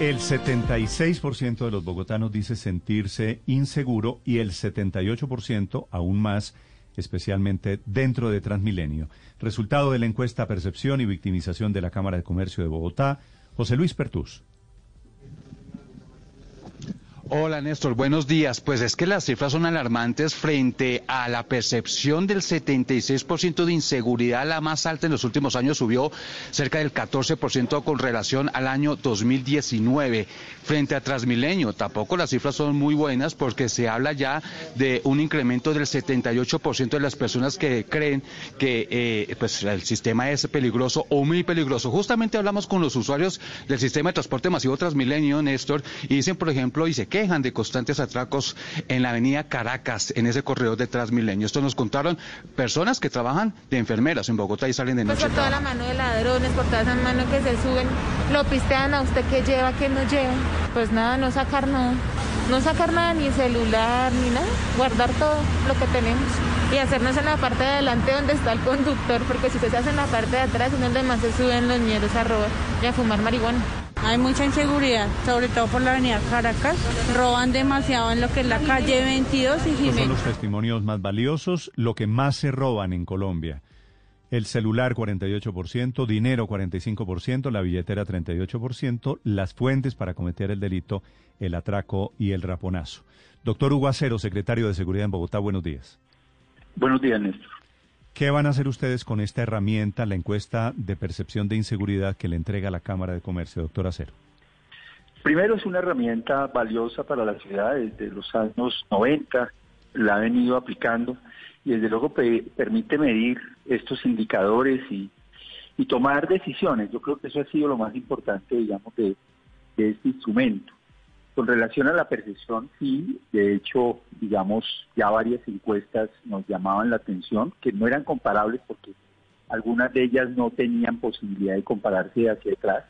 El 76% de los bogotanos dice sentirse inseguro y el 78% aún más, especialmente dentro de Transmilenio. Resultado de la encuesta Percepción y Victimización de la Cámara de Comercio de Bogotá, José Luis Pertús. Hola Néstor, buenos días. Pues es que las cifras son alarmantes frente a la percepción del 76% de inseguridad, la más alta en los últimos años, subió cerca del 14% con relación al año 2019. Frente a Transmilenio, tampoco las cifras son muy buenas porque se habla ya de un incremento del 78% de las personas que creen que eh, pues el sistema es peligroso o muy peligroso. Justamente hablamos con los usuarios del sistema de transporte masivo Transmilenio, Néstor, y dicen, por ejemplo, y se quejan de constantes atracos en la avenida Caracas, en ese corredor de Transmilenio. Esto nos contaron personas que trabajan de enfermeras en Bogotá y salen de pues noche. por toda la mano de ladrones, por toda esa mano que se suben, lo pistean a usted que lleva, que no lleva. Pues nada, no sacar nada. No sacar nada, ni celular, ni nada. Guardar todo lo que tenemos. Y hacernos en la parte de adelante donde está el conductor, porque si usted se hace en la parte de atrás, en donde más se suben los miedos a robar y a fumar marihuana. Hay mucha inseguridad, sobre todo por la avenida Caracas. Roban demasiado en lo que es la calle 22 y Estos son Jiménez. los testimonios más valiosos, lo que más se roban en Colombia. El celular 48%, dinero 45%, la billetera 38%, las fuentes para cometer el delito, el atraco y el raponazo. Doctor Hugo Acero, secretario de Seguridad en Bogotá, buenos días. Buenos días, Néstor. ¿Qué van a hacer ustedes con esta herramienta, la encuesta de percepción de inseguridad que le entrega la Cámara de Comercio, doctor Acero? Primero es una herramienta valiosa para la ciudad desde los años 90, la ha venido aplicando y desde luego pe- permite medir estos indicadores y, tomar decisiones. Yo creo que eso ha sido lo más importante, digamos, de este instrumento. Con relación a la percepción, sí, de hecho, digamos, ya varias encuestas nos llamaban la atención, que no eran comparables porque algunas de ellas no tenían posibilidad de compararse hacia atrás,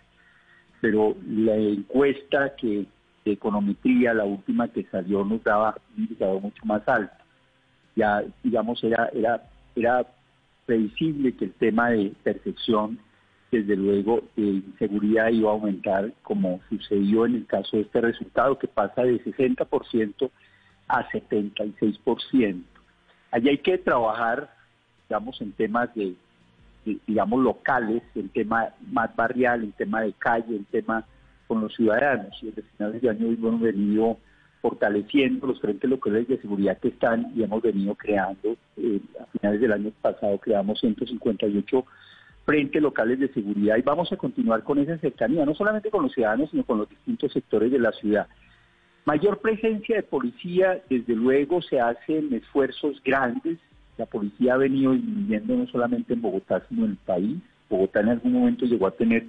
pero la encuesta que de econometría, la última que salió, nos daba un indicador mucho más alto. Ya, digamos, era, era, era previsible que el tema de percepción, desde luego, de inseguridad iba a aumentar, como sucedió en el caso de este resultado, que pasa de 60% a 76%. Allí hay que trabajar, digamos, en temas de, de, digamos, locales, en tema más barrial, en tema de calle, en tema con los ciudadanos. Y desde finales de año hemos venido fortaleciendo los frentes locales de seguridad que están y hemos venido creando, eh, a finales del año pasado creamos 158 frentes locales de seguridad y vamos a continuar con esa cercanía, no solamente con los ciudadanos, sino con los distintos sectores de la ciudad. Mayor presencia de policía, desde luego se hacen esfuerzos grandes. La policía ha venido disminuyendo no solamente en Bogotá, sino en el país. Bogotá en algún momento llegó a tener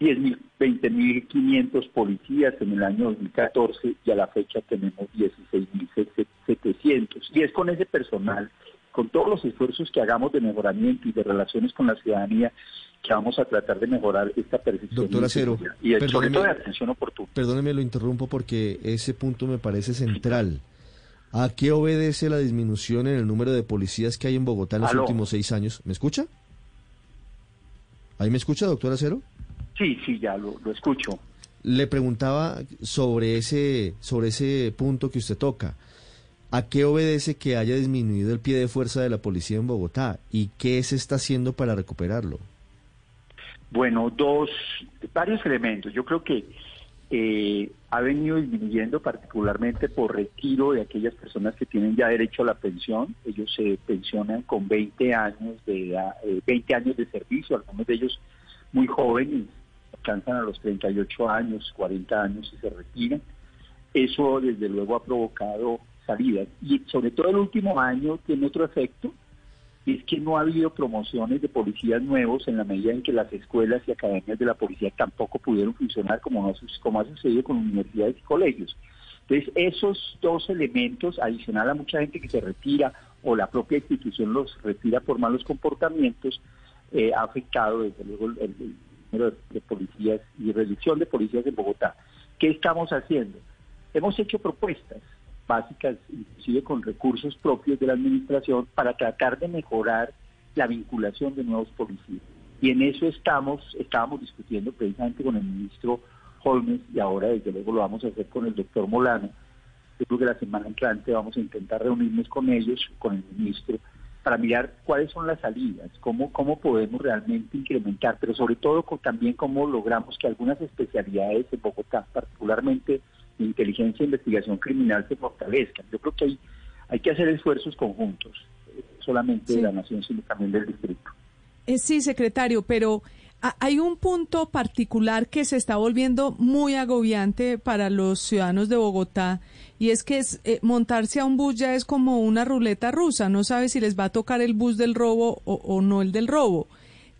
10.000, 20.500 policías en el año 2014 y a la fecha tenemos 16.700. Y es con ese personal, con todos los esfuerzos que hagamos de mejoramiento y de relaciones con la ciudadanía, que vamos a tratar de mejorar esta percepción. Doctor de Acero, inseguridad. y sobre perdóneme- todo de atención oportuna. Perdóneme, lo interrumpo porque ese punto me parece central. ¿A qué obedece la disminución en el número de policías que hay en Bogotá en los Aló. últimos seis años? ¿Me escucha? ¿Ahí me escucha, doctor Acero? Sí, sí, ya lo, lo escucho. Le preguntaba sobre ese, sobre ese punto que usted toca. ¿A qué obedece que haya disminuido el pie de fuerza de la policía en Bogotá? ¿Y qué se está haciendo para recuperarlo? Bueno, dos, varios elementos. Yo creo que eh, ha venido disminuyendo particularmente por retiro de aquellas personas que tienen ya derecho a la pensión. Ellos se pensionan con 20 años de edad, eh, 20 años de servicio, algunos de ellos muy jóvenes, alcanzan a los 38 años, 40 años y se retiran. Eso desde luego ha provocado salidas. Y sobre todo el último año tiene otro efecto, es que no ha habido promociones de policías nuevos en la medida en que las escuelas y academias de la policía tampoco pudieron funcionar como, no, como ha sucedido con universidades y colegios. Entonces, esos dos elementos, adicional a mucha gente que se retira o la propia institución los retira por malos comportamientos, eh, ha afectado desde luego el, el número de policías y reducción de policías en Bogotá. ¿Qué estamos haciendo? Hemos hecho propuestas básicas, inclusive con recursos propios de la administración, para tratar de mejorar la vinculación de nuevos policías. Y en eso estamos, estábamos discutiendo precisamente con el ministro Holmes y ahora desde luego lo vamos a hacer con el doctor Molano. Yo creo que la semana entrante vamos a intentar reunirnos con ellos, con el ministro, para mirar cuáles son las salidas, cómo, cómo podemos realmente incrementar, pero sobre todo también cómo logramos que algunas especialidades en Bogotá, particularmente inteligencia e investigación criminal, se fortalezcan. Yo creo que hay, hay que hacer esfuerzos conjuntos, eh, solamente de la nación, sino también del distrito. Eh, sí, secretario, pero hay un punto particular que se está volviendo muy agobiante para los ciudadanos de Bogotá y es que es, eh, montarse a un bus ya es como una ruleta rusa, no sabe si les va a tocar el bus del robo o, no el del robo.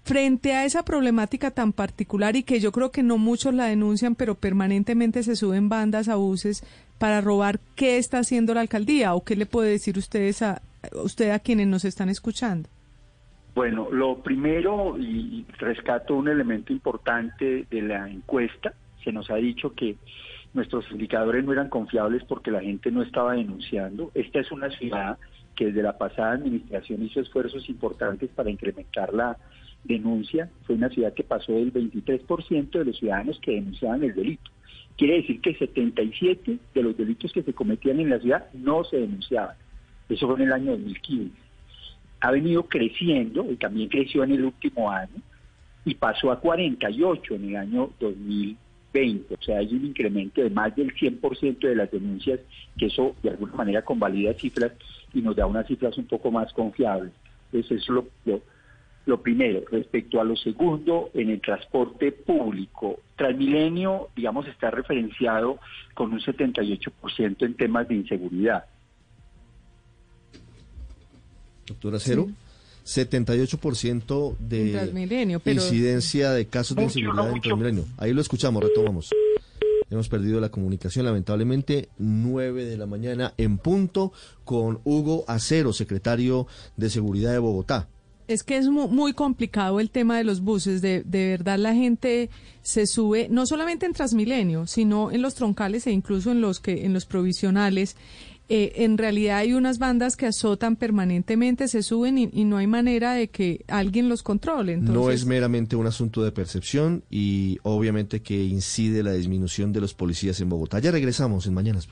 Frente a esa problemática tan particular y que yo creo que no muchos la denuncian, pero permanentemente se suben bandas a buses para robar, ¿qué está haciendo la alcaldía o qué le puede decir ustedes a usted a quienes nos están escuchando? Bueno, lo primero, y rescato un elemento importante de la encuesta, se nos ha dicho que nuestros indicadores no eran confiables porque la gente no estaba denunciando. Esta es una ciudad que desde la pasada administración hizo esfuerzos importantes para incrementar la denuncia. Fue una ciudad que pasó del 23% de los ciudadanos que denunciaban el delito. Quiere decir que 77 de los delitos que se cometían en la ciudad no se denunciaban. Eso fue en el año 2015 ha venido creciendo y también creció en el último año y pasó a 48 en el año 2020. O sea, hay un incremento de más del 100% de las denuncias, que eso de alguna manera convalida cifras y nos da unas cifras un poco más confiables. Eso es lo, lo, primero. Respecto a lo segundo, en el transporte público, Transmilenio, digamos, está referenciado con un 78% en temas de inseguridad. Doctora Cero. 78% de incidencia de casos de inseguridad en Transmilenio. Ahí lo escuchamos, retomamos. Hemos perdido la comunicación, lamentablemente, 9 de la mañana en punto con Hugo Acero, secretario de Seguridad de Bogotá. Es que es muy, complicado el tema de los buses. De, de, verdad, la gente se sube, no solamente en Transmilenio, sino en los troncales e incluso en los que en los provisionales. Eh, en realidad hay unas bandas que azotan permanentemente, se suben y, no hay manera de que alguien los controle. No es meramente un asunto de percepción y obviamente que incide la disminución de los policías en Bogotá. Ya regresamos en Mañanas